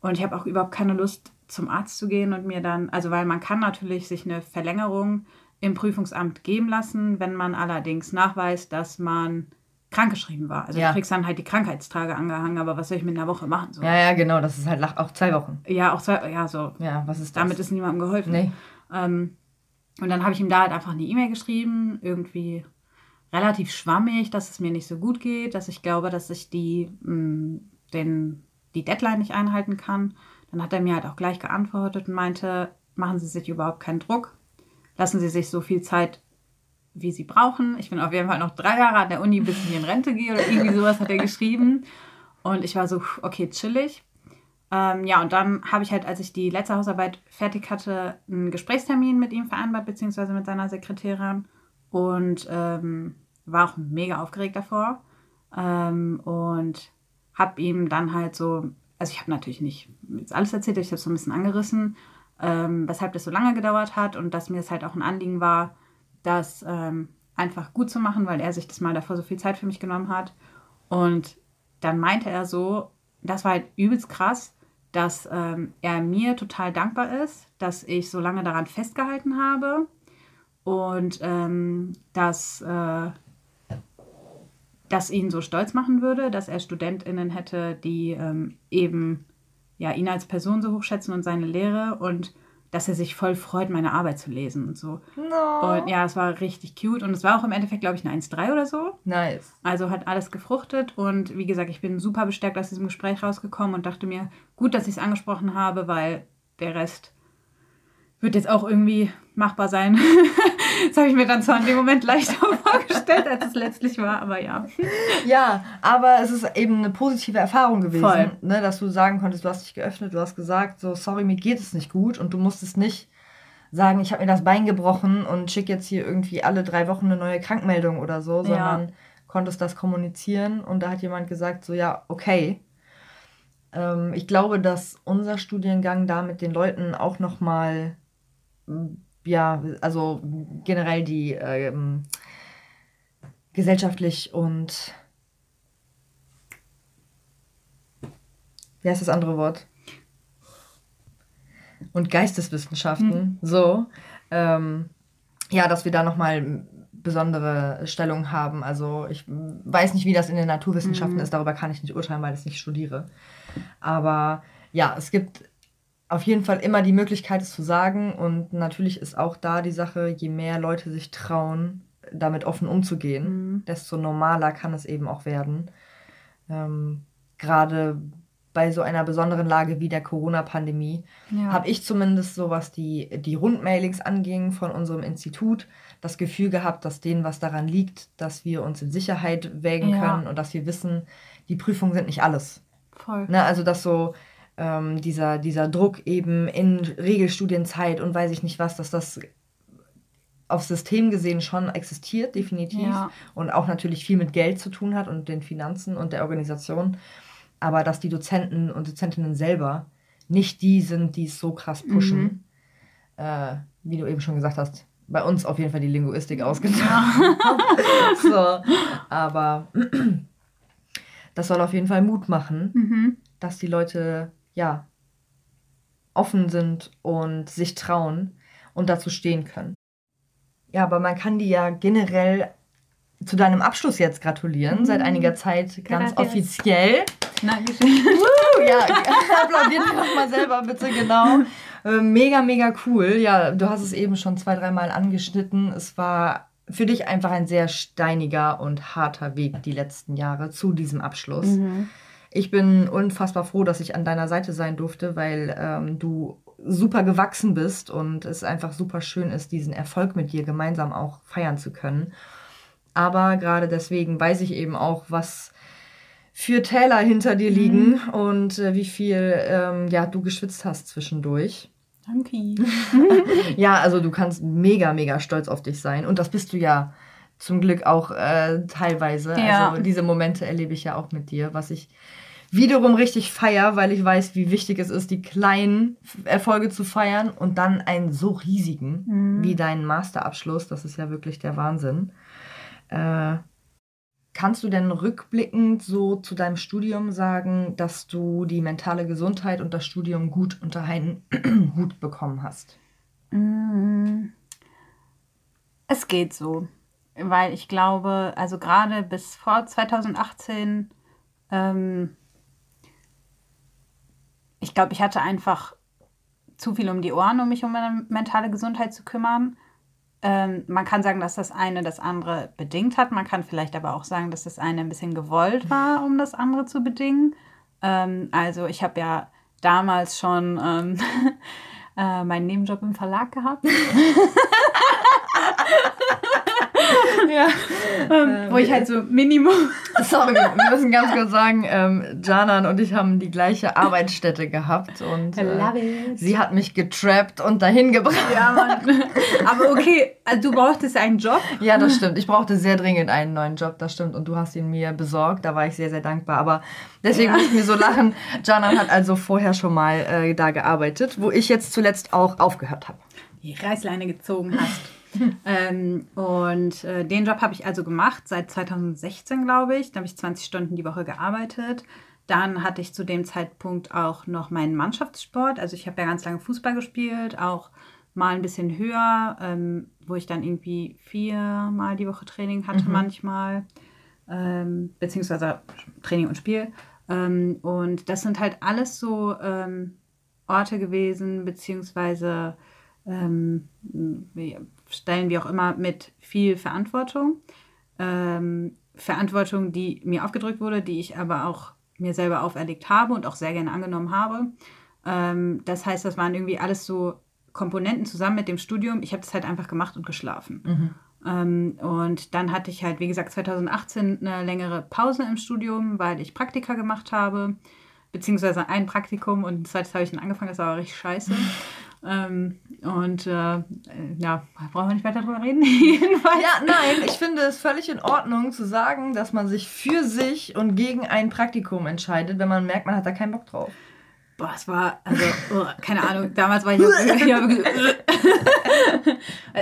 Und ich habe auch überhaupt keine Lust, zum Arzt zu gehen und mir dann, also weil man kann natürlich sich eine Verlängerung im Prüfungsamt geben lassen, wenn man allerdings nachweist, dass man krankgeschrieben war. Also ja. du kriegst dann halt die Krankheitstage angehangen, aber was soll ich mit einer Woche machen? So? Ja, ja, genau, das ist halt auch zwei Wochen. Ja, auch zwei, ja, so. Ja, was ist das? Damit ist niemandem geholfen. Nee. Ähm, und dann habe ich ihm da halt einfach eine E-Mail geschrieben, irgendwie relativ schwammig, dass es mir nicht so gut geht, dass ich glaube, dass ich die, mh, mm, den, die Deadline nicht einhalten kann. Dann hat er mir halt auch gleich geantwortet und meinte, machen Sie sich überhaupt keinen Druck, lassen Sie sich so viel Zeit wie sie brauchen. Ich bin auf jeden Fall noch drei Jahre an der Uni, bis ich in Rente gehe oder irgendwie *laughs* sowas hat er geschrieben. Und ich war so, okay, chillig. Ähm, ja, und dann habe ich halt, als ich die letzte Hausarbeit fertig hatte, einen Gesprächstermin mit ihm vereinbart, beziehungsweise mit seiner Sekretärin. Und ähm, war auch mega aufgeregt davor. Ähm, und habe ihm dann halt so, also ich habe natürlich nicht jetzt alles erzählt, ich habe es so ein bisschen angerissen, ähm, weshalb das so lange gedauert hat und dass mir es halt auch ein Anliegen war, das ähm, einfach gut zu machen, weil er sich das mal davor so viel Zeit für mich genommen hat. Und dann meinte er so, das war halt übelst krass, dass ähm, er mir total dankbar ist, dass ich so lange daran festgehalten habe und ähm, dass äh, das ihn so stolz machen würde, dass er StudentInnen hätte, die ähm, eben ja, ihn als Person so hochschätzen und seine Lehre und dass er sich voll freut, meine Arbeit zu lesen und so. No. Und ja, es war richtig cute. Und es war auch im Endeffekt, glaube ich, eine 1,3 oder so. Nice. Also hat alles gefruchtet. Und wie gesagt, ich bin super bestärkt aus diesem Gespräch rausgekommen und dachte mir, gut, dass ich es angesprochen habe, weil der Rest wird jetzt auch irgendwie machbar sein. *laughs* das habe ich mir dann zwar in dem Moment leichter *laughs* vorgestellt, als es letztlich war, aber ja. Ja, aber es ist eben eine positive Erfahrung gewesen, ne, dass du sagen konntest, du hast dich geöffnet, du hast gesagt, so, sorry, mir geht es nicht gut und du musstest nicht sagen, ich habe mir das Bein gebrochen und schicke jetzt hier irgendwie alle drei Wochen eine neue Krankmeldung oder so, sondern ja. konntest das kommunizieren und da hat jemand gesagt, so, ja, okay. Ähm, ich glaube, dass unser Studiengang da mit den Leuten auch nochmal ja, also generell die ähm, gesellschaftlich und wie heißt das andere Wort? Und Geisteswissenschaften, mhm. so. Ähm, ja, dass wir da nochmal besondere Stellung haben. Also ich weiß nicht, wie das in den Naturwissenschaften mhm. ist, darüber kann ich nicht urteilen, weil ich es nicht studiere. Aber ja, es gibt auf jeden Fall immer die Möglichkeit, es zu sagen. Und natürlich ist auch da die Sache, je mehr Leute sich trauen, damit offen umzugehen, mhm. desto normaler kann es eben auch werden. Ähm, Gerade bei so einer besonderen Lage wie der Corona-Pandemie ja. habe ich zumindest so, was die, die Rundmailings anging von unserem Institut, das Gefühl gehabt, dass denen was daran liegt, dass wir uns in Sicherheit wägen ja. können und dass wir wissen, die Prüfungen sind nicht alles. Voll. Ne, also dass so ähm, dieser, dieser Druck eben in Regelstudienzeit und weiß ich nicht was, dass das auf System gesehen schon existiert, definitiv. Ja. Und auch natürlich viel mit Geld zu tun hat und den Finanzen und der Organisation. Aber dass die Dozenten und Dozentinnen selber nicht die sind, die es so krass pushen, mhm. äh, wie du eben schon gesagt hast, bei uns auf jeden Fall die Linguistik ausgetan. *laughs* so, aber *clears throat* das soll auf jeden Fall Mut machen, mhm. dass die Leute ja, offen sind und sich trauen und dazu stehen können. Ja, aber man kann dir ja generell zu deinem Abschluss jetzt gratulieren, mhm. seit einiger Zeit ganz Gracias. offiziell. Dankeschön. Uh, ja, *laughs* *laughs* applaudiert dir doch mal selber bitte, genau. Äh, mega, mega cool. Ja, du hast es eben schon zwei, dreimal angeschnitten. Es war für dich einfach ein sehr steiniger und harter Weg die letzten Jahre zu diesem Abschluss. Mhm ich bin unfassbar froh, dass ich an deiner Seite sein durfte, weil ähm, du super gewachsen bist und es einfach super schön ist, diesen Erfolg mit dir gemeinsam auch feiern zu können. Aber gerade deswegen weiß ich eben auch, was für Täler hinter dir liegen mhm. und äh, wie viel ähm, ja, du geschwitzt hast zwischendurch. Danke. *laughs* *laughs* ja, also du kannst mega, mega stolz auf dich sein. Und das bist du ja zum Glück auch äh, teilweise. Ja. Also diese Momente erlebe ich ja auch mit dir, was ich wiederum richtig feier, weil ich weiß, wie wichtig es ist, die kleinen Erfolge zu feiern und dann einen so riesigen mhm. wie deinen Masterabschluss. Das ist ja wirklich der Wahnsinn. Äh, Kannst du denn rückblickend so zu deinem Studium sagen, dass du die mentale Gesundheit und das Studium gut unter einen Hut bekommen hast? Mm. Es geht so, weil ich glaube, also gerade bis vor 2018, ähm, ich glaube, ich hatte einfach zu viel um die Ohren, um mich um meine mentale Gesundheit zu kümmern. Ähm, man kann sagen, dass das eine das andere bedingt hat. Man kann vielleicht aber auch sagen, dass das eine ein bisschen gewollt war, um das andere zu bedingen. Ähm, also ich habe ja damals schon ähm, *laughs* äh, meinen Nebenjob im Verlag gehabt. *laughs* *laughs* ja. Ähm, wo ich halt so Minimum. *laughs* Sorry, wir müssen ganz kurz sagen, ähm, Janan und ich haben die gleiche Arbeitsstätte gehabt und äh, sie hat mich getrappt und dahin gebracht. Ja, Mann. *laughs* Aber okay, also du brauchtest einen Job. Ja, das stimmt. Ich brauchte sehr dringend einen neuen Job, das stimmt. Und du hast ihn mir besorgt. Da war ich sehr, sehr dankbar. Aber deswegen ja. muss ich mir so lachen. Janan hat also vorher schon mal äh, da gearbeitet, wo ich jetzt zuletzt auch aufgehört habe. Die Reißleine gezogen hast. *laughs* ähm, und äh, den Job habe ich also gemacht seit 2016, glaube ich. Da habe ich 20 Stunden die Woche gearbeitet. Dann hatte ich zu dem Zeitpunkt auch noch meinen Mannschaftssport. Also ich habe ja ganz lange Fußball gespielt, auch mal ein bisschen höher, ähm, wo ich dann irgendwie viermal die Woche Training hatte mhm. manchmal, ähm, beziehungsweise Training und Spiel. Ähm, und das sind halt alles so ähm, Orte gewesen, beziehungsweise ähm, stellen wie auch immer mit viel Verantwortung. Ähm, Verantwortung, die mir aufgedrückt wurde, die ich aber auch mir selber auferlegt habe und auch sehr gerne angenommen habe. Ähm, das heißt, das waren irgendwie alles so Komponenten zusammen mit dem Studium. Ich habe das halt einfach gemacht und geschlafen. Mhm. Ähm, und dann hatte ich halt, wie gesagt, 2018 eine längere Pause im Studium, weil ich Praktika gemacht habe, beziehungsweise ein Praktikum und ein zweites habe ich dann angefangen, das war aber richtig scheiße. *laughs* Ähm, und äh, ja, brauchen wir nicht weiter drüber reden. *laughs* ja, nein, ich finde es völlig in Ordnung zu sagen, dass man sich für sich und gegen ein Praktikum entscheidet, wenn man merkt, man hat da keinen Bock drauf. Boah, es war, also, oh, keine Ahnung, damals war ich auch, ja, wirklich,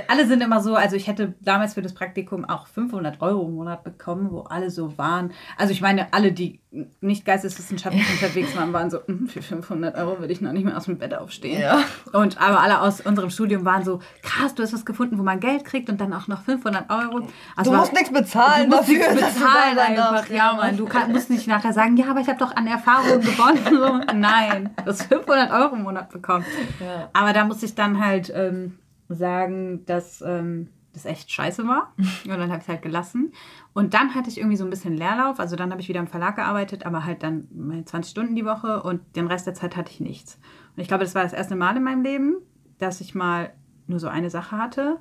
alle sind immer so, also ich hätte damals für das Praktikum auch 500 Euro im Monat bekommen, wo alle so waren. Also ich meine, alle, die nicht geisteswissenschaftlich *laughs* unterwegs waren, waren so, hm, für 500 Euro würde ich noch nicht mehr aus dem Bett aufstehen. Ja. Und aber alle aus unserem Studium waren so, krass, du hast was gefunden, wo man Geld kriegt und dann auch noch 500 Euro. Also du musst war, nichts bezahlen du musst dafür. Nichts bezahlen einfach. Ja, Mann, du kann, musst nicht nachher sagen, ja, aber ich habe doch an Erfahrung gewonnen. Nein, du hast 500 Euro im Monat bekommen. Ja. Aber da muss ich dann halt ähm, sagen, dass... Ähm, das echt scheiße war. *laughs* Und dann habe ich es halt gelassen. Und dann hatte ich irgendwie so ein bisschen Leerlauf. Also dann habe ich wieder im Verlag gearbeitet, aber halt dann meine 20 Stunden die Woche und den Rest der Zeit hatte ich nichts. Und ich glaube, das war das erste Mal in meinem Leben, dass ich mal nur so eine Sache hatte.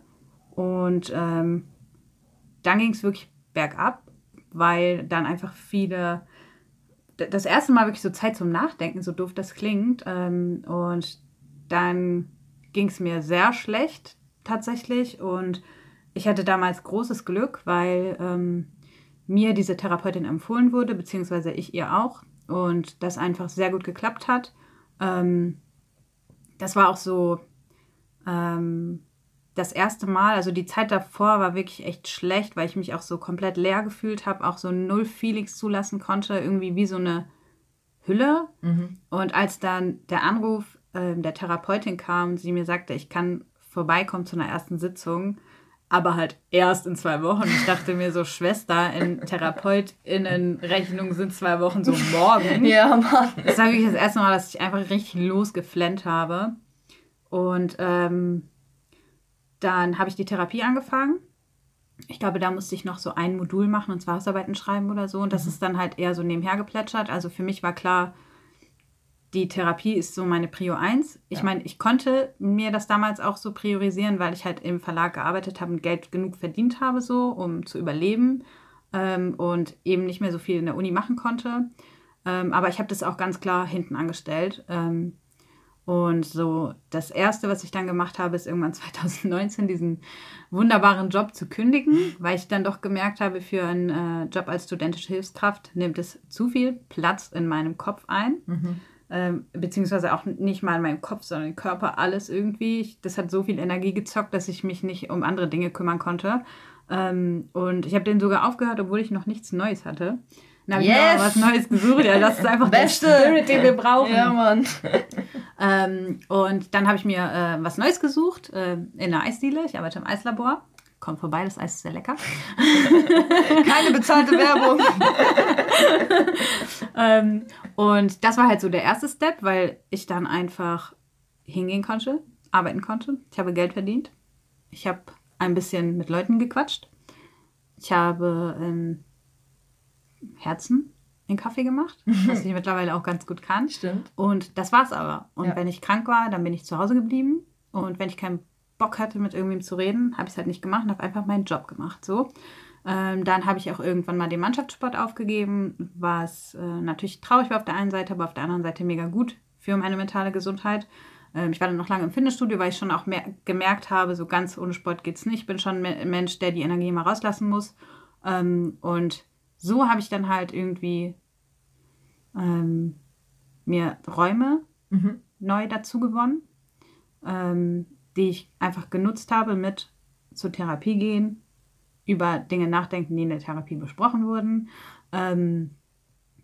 Und ähm, dann ging es wirklich bergab, weil dann einfach viele, das erste Mal wirklich so Zeit zum Nachdenken, so doof das klingt. Ähm, und dann ging es mir sehr schlecht tatsächlich und ich hatte damals großes Glück, weil ähm, mir diese Therapeutin empfohlen wurde, beziehungsweise ich ihr auch. Und das einfach sehr gut geklappt hat. Ähm, das war auch so ähm, das erste Mal, also die Zeit davor war wirklich echt schlecht, weil ich mich auch so komplett leer gefühlt habe, auch so null Feelings zulassen konnte, irgendwie wie so eine Hülle. Mhm. Und als dann der Anruf äh, der Therapeutin kam, sie mir sagte, ich kann vorbeikommen zu einer ersten Sitzung, aber halt erst in zwei Wochen. Ich dachte mir so, Schwester, in TherapeutInnen-Rechnung sind zwei Wochen so morgen. *laughs* ja, Mann. Das war wirklich das erste Mal, dass ich einfach richtig losgeflennt habe. Und ähm, dann habe ich die Therapie angefangen. Ich glaube, da musste ich noch so ein Modul machen und zwar Hausarbeiten schreiben oder so. Und das mhm. ist dann halt eher so nebenher geplätschert. Also für mich war klar, die Therapie ist so meine Prio 1. Ich ja. meine, ich konnte mir das damals auch so priorisieren, weil ich halt im Verlag gearbeitet habe und Geld genug verdient habe, so, um zu überleben ähm, und eben nicht mehr so viel in der Uni machen konnte. Ähm, aber ich habe das auch ganz klar hinten angestellt. Ähm, Und so das Erste, was ich dann gemacht habe, ist irgendwann *laughs* 2019 diesen wunderbaren Job zu kündigen, weil ich dann doch gemerkt habe, für einen äh, Job als studentische Hilfskraft nimmt es zu viel Platz in meinem Kopf ein. Mhm. Ähm, beziehungsweise auch nicht mal in meinem Kopf, sondern im Körper, alles irgendwie. Ich, das hat so viel Energie gezockt, dass ich mich nicht um andere Dinge kümmern konnte. Ähm, und ich habe den sogar aufgehört, obwohl ich noch nichts Neues hatte. Habe Yes! mir was Neues gesucht. Ja, das ist einfach Beste. der Spirit, den wir brauchen. Ja, Mann. *laughs* Ähm, und dann habe ich mir äh, was Neues gesucht äh, in einer Eisdiele. Ich arbeite im Eislabor. Kommt vorbei, das Eis ist sehr lecker. Keine bezahlte Werbung. *laughs* Ähm, und das war halt so der erste Step, weil ich dann einfach hingehen konnte, arbeiten konnte. Ich habe Geld verdient. Ich habe ein bisschen mit Leuten gequatscht. Ich habe ähm, Herzen in Kaffee gemacht, was ich *laughs* mittlerweile auch ganz gut kann. Stimmt. Und das war's aber. Und Ja. wenn ich krank war, dann bin ich zu Hause geblieben. Und wenn ich keinen Bock hatte, mit irgendwem zu reden, habe ich es halt nicht gemacht und habe einfach meinen Job gemacht. So. Ähm, dann habe ich auch irgendwann mal den Mannschaftssport aufgegeben, was äh, natürlich traurig war auf der einen Seite, aber auf der anderen Seite mega gut für meine mentale Gesundheit. Ähm, ich war dann noch lange im Fitnessstudio, weil ich schon auch mehr gemerkt habe, so ganz ohne Sport geht's nicht. Ich bin schon ein Mensch, der die Energie mal rauslassen muss. Ähm, und so habe ich dann halt irgendwie ähm, mir Räume Mhm. neu dazu gewonnen, ähm, die ich einfach genutzt habe mit zur Therapie gehen, über Dinge nachdenken, die in der Therapie besprochen wurden. Ähm,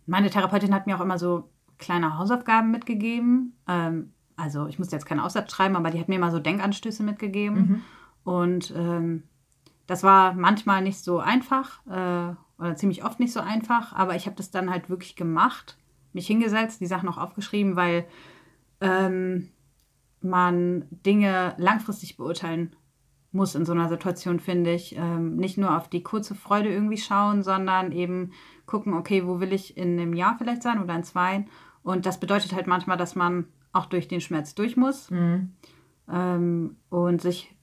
meine Therapeutin hat mir auch immer so kleine Hausaufgaben mitgegeben. Ähm, also ich musste jetzt keinen Aussatz schreiben, aber die hat mir immer so Denkanstöße mitgegeben. Mhm. Und ähm, das war manchmal nicht so einfach äh, oder ziemlich oft nicht so einfach, aber ich habe das dann halt wirklich gemacht, mich hingesetzt, die Sachen auch aufgeschrieben, weil ähm, man Dinge langfristig beurteilen muss in so einer Situation, finde ich. Ähm, nicht nur auf die kurze Freude irgendwie schauen, sondern eben gucken, okay, wo will ich in einem Jahr vielleicht sein oder in zwei. Und das bedeutet halt manchmal, dass man auch durch den Schmerz durch muss Mhm. ähm, und sich,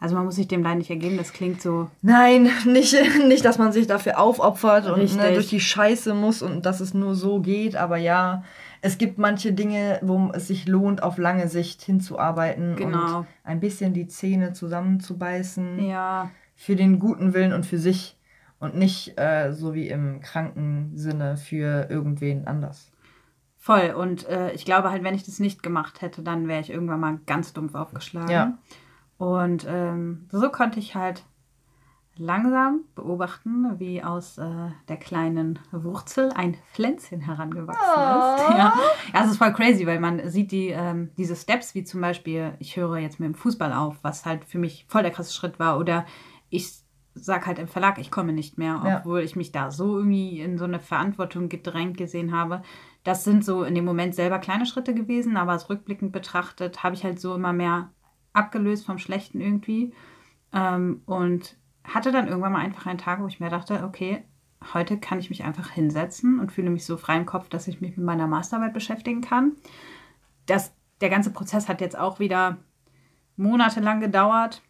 also man muss sich dem Leid nicht ergeben, das klingt so, Nein, *laughs* nicht, nicht, dass man sich dafür aufopfert und Richtig. ne, durch die Scheiße muss und dass es nur so geht. Aber ja, es gibt manche Dinge, wo es sich lohnt, auf lange Sicht hinzuarbeiten Genau. und ein bisschen die Zähne zusammenzubeißen. ja, Für den guten Willen und für sich. Und nicht äh, so wie im kranken Sinne für irgendwen anders. voll. Und äh, ich glaube halt, wenn ich das nicht gemacht hätte, dann wäre ich irgendwann mal ganz dumpf aufgeschlagen. Ja. Und ähm, so konnte ich halt langsam beobachten, wie aus äh, der kleinen Wurzel ein Pflänzchen herangewachsen Oh. ist. Ja. ja, es ist voll crazy, weil man sieht die, ähm, diese Steps, wie zum Beispiel, ich höre jetzt mit dem Fußball auf, was halt für mich voll der krasse Schritt war. Oder ich sag halt im Verlag, ich komme nicht mehr, Ja. obwohl ich mich da so irgendwie in so eine Verantwortung gedrängt gesehen habe. Das sind so in dem Moment selber kleine Schritte gewesen, aber als rückblickend betrachtet habe ich halt so immer mehr abgelöst vom Schlechten irgendwie. Ähm, und hatte dann irgendwann mal einfach einen Tag, wo ich mir dachte, okay, heute kann ich mich einfach hinsetzen und fühle mich so frei im Kopf, dass ich mich mit meiner Masterarbeit beschäftigen kann. Das, der ganze Prozess hat jetzt auch wieder monatelang gedauert,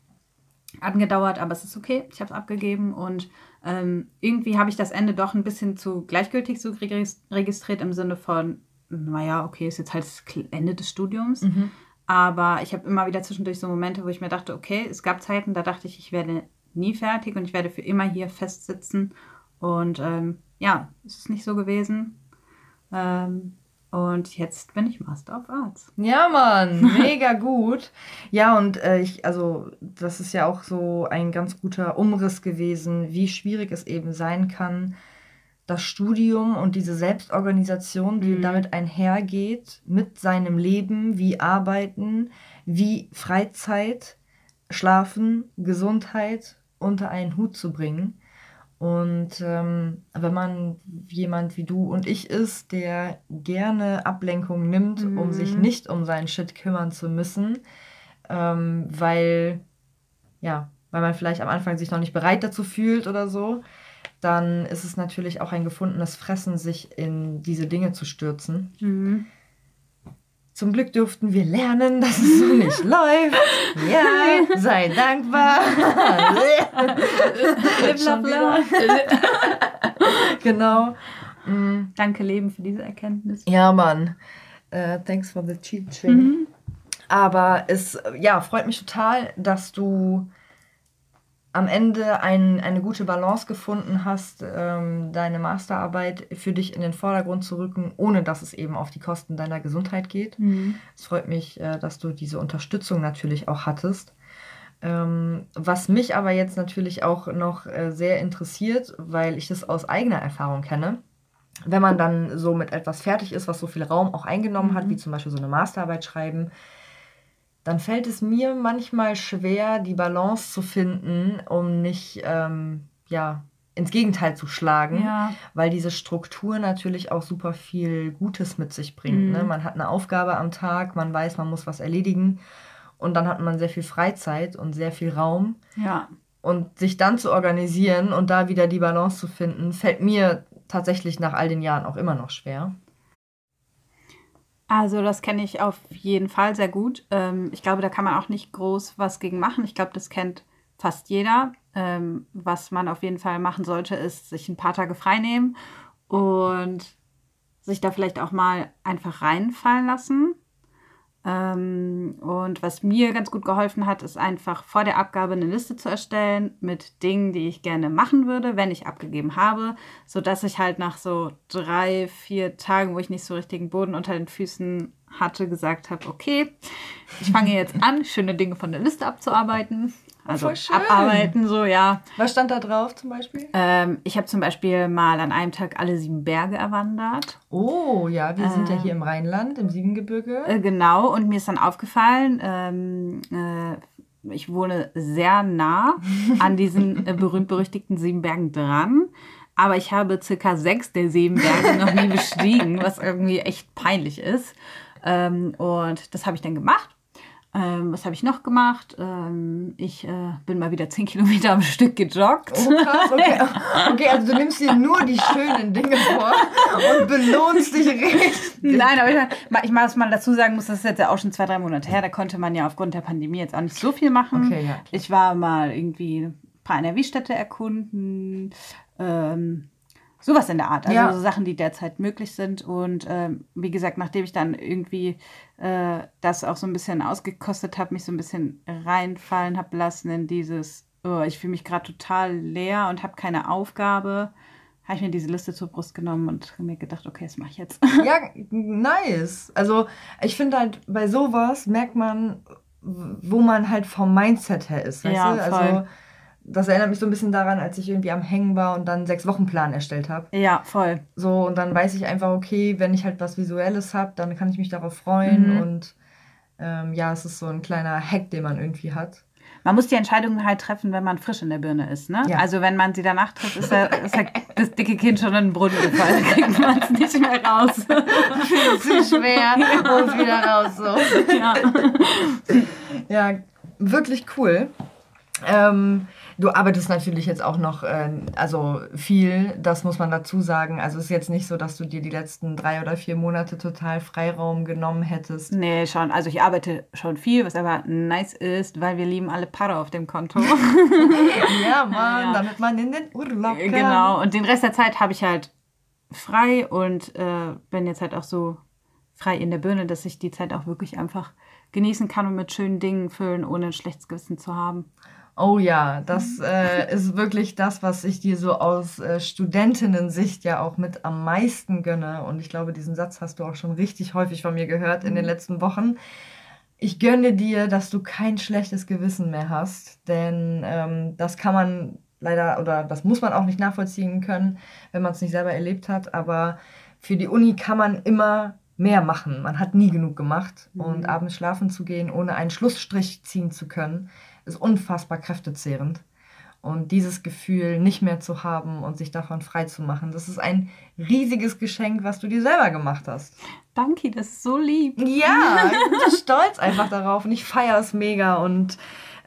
angedauert, aber es ist okay. Ich habe es abgegeben und ähm, irgendwie habe ich das Ende doch ein bisschen zu gleichgültig so regis- registriert im Sinne von, naja, okay, ist jetzt halt das Ende des Studiums. Mhm. Aber ich habe immer wieder zwischendurch so Momente, wo ich mir dachte, okay, es gab Zeiten, da dachte ich, ich werde nie fertig und ich werde für immer hier festsitzen. Und ähm, ja, es ist nicht so gewesen. Ähm, und jetzt bin ich Master of Arts. Ja, Mann, *laughs* mega gut. Ja, und äh, ich, also, das ist ja auch so ein ganz guter Umriss gewesen, wie schwierig es eben sein kann, das Studium und diese Selbstorganisation, die Mhm. damit einhergeht, mit seinem Leben, wie Arbeiten, wie Freizeit, Schlafen, Gesundheit unter einen Hut zu bringen. Und ähm, wenn man jemand wie du und ich ist, der gerne Ablenkung nimmt, um Mhm. sich nicht um seinen Shit kümmern zu müssen, ähm, weil, ja, weil man vielleicht am Anfang sich noch nicht bereit dazu fühlt oder so, dann ist es natürlich auch ein gefundenes Fressen, sich in diese Dinge zu stürzen. Mhm. Zum Glück durften wir lernen, *laughs* dass es so nicht *laughs* läuft. Ja, sei dankbar. *laughs* Genau. Mm, Danke, Leben, für diese Erkenntnis. Ja, Mann. Äh, thanks for the cheat train. Aber es ja, freut mich total, dass du am Ende ein, eine gute Balance gefunden hast, ähm, deine Masterarbeit für dich in den Vordergrund zu rücken, ohne dass es eben auf die Kosten deiner Gesundheit geht. Mhm. Es freut mich, äh, dass du diese Unterstützung natürlich auch hattest. Ähm, was mich aber jetzt natürlich auch noch äh, sehr interessiert, weil ich das aus eigener Erfahrung kenne, wenn man dann so mit etwas fertig ist, was so viel Raum auch eingenommen mhm. hat, wie zum Beispiel so eine Masterarbeit schreiben, dann fällt es mir manchmal schwer, die Balance zu finden, um nicht ähm, ja, ins Gegenteil zu schlagen, ja. weil diese Struktur natürlich auch super viel Gutes mit sich bringt. Ne? Mhm. Ne? Man hat eine Aufgabe am Tag, man weiß, man muss was erledigen und dann hat man sehr viel Freizeit und sehr viel Raum. Ja. Und sich dann zu organisieren und da wieder die Balance zu finden, fällt mir tatsächlich nach all den Jahren auch immer noch schwer. Also das kenne ich auf jeden Fall sehr gut. Ähm, ich glaube, da kann man auch nicht groß was gegen machen. Ich glaube, das kennt fast jeder. Ähm, was man auf jeden Fall machen sollte, ist sich ein paar Tage frei nehmen und sich da vielleicht auch mal einfach reinfallen lassen. Ähm, und was mir ganz gut geholfen hat, ist einfach vor der Abgabe eine Liste zu erstellen mit Dingen, die ich gerne machen würde, wenn ich abgegeben habe, sodass ich halt nach so drei, vier Tagen, wo ich nicht so richtigen Boden unter den Füßen hatte, gesagt habe, okay, ich fange jetzt an, schöne Dinge von der Liste abzuarbeiten. Also abarbeiten, so, ja. Was stand da drauf zum Beispiel? Ähm, ich habe zum Beispiel mal an einem Tag alle sieben Berge erwandert. Oh, ja, wir sind ja hier im Rheinland, im Siebengebirge. Äh, genau, und mir ist dann aufgefallen, ähm, äh, ich wohne sehr nah *laughs* an diesen äh, berühmt-berüchtigten sieben Bergen dran. Aber ich habe circa sechs der sieben Berge noch nie bestiegen, was irgendwie echt peinlich ist. Ähm, und das habe ich dann gemacht ähm, was habe ich noch gemacht? Ähm, ich äh, bin mal wieder 10 Kilometer am Stück gejoggt. Oh krass, okay. *laughs* Okay, also du nimmst dir nur die schönen Dinge vor und belohnst dich richtig. Nein, aber ich, ich mal, was man dazu sagen muss, das ist jetzt ja auch schon zwei, drei Monate her. Da konnte man ja aufgrund der Pandemie jetzt auch nicht so viel machen. Okay, ja. Ich war mal irgendwie ein paar NRW-Städte erkunden. Ähm, Sowas in der Art. Also ja. so Sachen, die derzeit möglich sind. Und ähm, wie gesagt, nachdem ich dann irgendwie äh, das auch so ein bisschen ausgekostet habe, mich so ein bisschen reinfallen habe lassen in dieses, oh, ich fühle mich gerade total leer und habe keine Aufgabe, habe ich mir diese Liste zur Brust genommen und mir gedacht, okay, das mache ich jetzt. *laughs* Ja, nice. Also ich finde halt, bei sowas merkt man, wo man halt vom Mindset her ist. Weißt ja, du? Also voll das erinnert mich so ein bisschen daran, als ich irgendwie am Hängen war und dann sechs Wochen Plan erstellt habe. Ja, voll. So, und dann weiß ich einfach, okay, wenn ich halt was Visuelles habe, dann kann ich mich darauf freuen. Mhm. Und ähm, ja, es ist so ein kleiner Hack, den man irgendwie hat. Man muss die Entscheidungen halt treffen, wenn man frisch in der Birne ist. Ne? Ja. Also wenn man sie danach trifft, ist, er, ist er das dicke Kind schon in den Brunnen gefallen. Da kriegt man es nicht mehr raus. Viel *laughs* zu schwer und wieder raus. So. Ja. *laughs* ja, wirklich cool. Ähm, Du arbeitest natürlich jetzt auch noch, äh, also viel, das muss man dazu sagen. Also es ist jetzt nicht so, dass du dir die letzten drei oder vier Monate total Freiraum genommen hättest. Nee, schon. Also ich arbeite schon viel, was aber nice ist, weil wir lieben alle Paare auf dem Konto. *laughs* ja, Mann, ja. damit man in den Urlaub kann. Genau, und den Rest der Zeit habe ich halt frei und äh, bin jetzt halt auch so frei in der Birne, dass ich die Zeit auch wirklich einfach genießen kann und mit schönen Dingen füllen, ohne ein schlechtes Gewissen zu haben. Oh ja, das äh, ist wirklich das, was ich dir so aus äh, Studentinnen-Sicht ja auch mit am meisten gönne. Und ich glaube, diesen Satz hast du auch schon richtig häufig von mir gehört in den mhm. letzten Wochen. Ich gönne dir, dass du kein schlechtes Gewissen mehr hast, denn ähm, das kann man leider oder das muss man auch nicht nachvollziehen können, wenn man es nicht selber erlebt hat. Aber für die Uni kann man immer mehr machen. Man hat nie genug gemacht. Mhm. Und abends schlafen zu gehen, ohne einen Schlussstrich ziehen zu können, ist unfassbar kräftezehrend. Und dieses Gefühl nicht mehr zu haben und sich davon frei zu machen, das ist ein riesiges Geschenk, was du dir selber gemacht hast. Danke, das ist so lieb. Ja, *laughs* ich bin stolz einfach darauf und ich feiere es mega und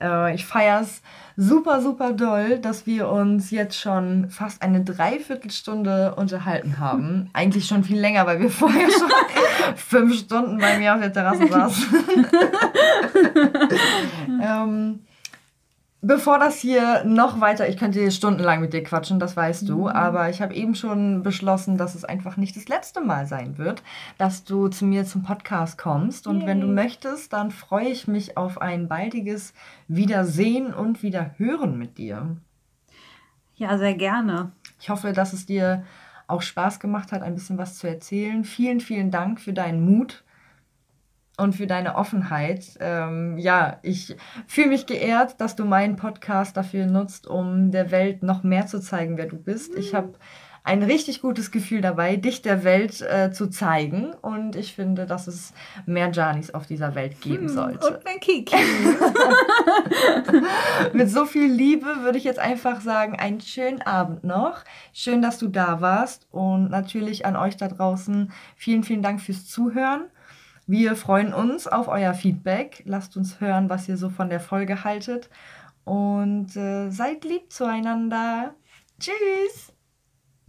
äh, ich feiere es super, super doll, dass wir uns jetzt schon fast eine Dreiviertelstunde unterhalten haben. *laughs* Eigentlich schon viel länger, weil wir vorher *laughs* schon fünf Stunden bei mir auf der Terrasse saßen. ähm, Bevor das hier noch weiter, ich könnte hier stundenlang mit dir quatschen, das weißt du, mhm. aber ich habe eben schon beschlossen, dass es einfach nicht das letzte Mal sein wird, dass du zu mir zum Podcast kommst. Und Yay. wenn du möchtest, dann freue ich mich auf ein baldiges Wiedersehen und Wiederhören mit dir. Ja, sehr gerne. Ich hoffe, dass es dir auch Spaß gemacht hat, ein bisschen was zu erzählen. Vielen, vielen Dank für deinen Mut und für deine Offenheit. Ähm, ja, ich fühle mich geehrt, dass du meinen Podcast dafür nutzt, um der Welt noch mehr zu zeigen, wer du bist. Ich habe ein richtig gutes Gefühl dabei, dich der Welt äh, zu zeigen. Und ich finde, dass es mehr Janis auf dieser Welt geben hm, sollte. Und ein Kiki. *laughs* Mit so viel Liebe würde ich jetzt einfach sagen, einen schönen Abend noch. Schön, dass du da warst. Und natürlich an euch da draußen vielen, vielen Dank fürs Zuhören. Wir freuen uns auf euer Feedback. Lasst uns hören, was ihr so von der Folge haltet. Und äh, seid lieb zueinander. Tschüss!